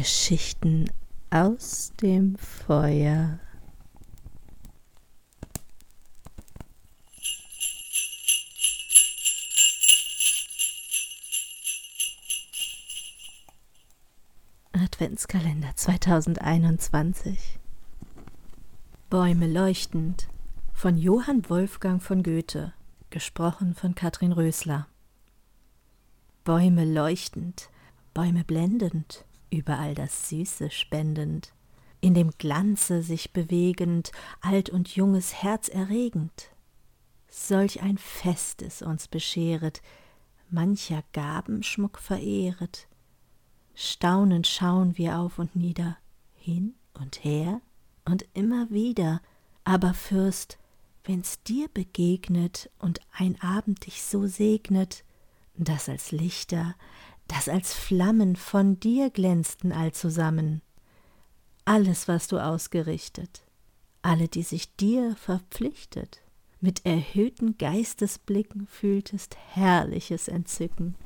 Geschichten aus dem Feuer. Adventskalender 2021 Bäume leuchtend. Von Johann Wolfgang von Goethe, gesprochen von Katrin Rösler. Bäume leuchtend, Bäume blendend, überall das Süße spendend, in dem Glanze sich bewegend, alt und junges Herz erregend. Solch ein Festes uns bescheret, mancher Gabenschmuck verehret. Staunend schauen wir auf und nieder, hin und her und immer wieder, aber Fürst, wenn's dir begegnet und ein Abend dich so segnet, dass als Lichter das als Flammen von dir glänzten allzusammen. Alles, was du ausgerichtet, alle, die sich dir verpflichtet, mit erhöhten Geistesblicken fühltest herrliches Entzücken.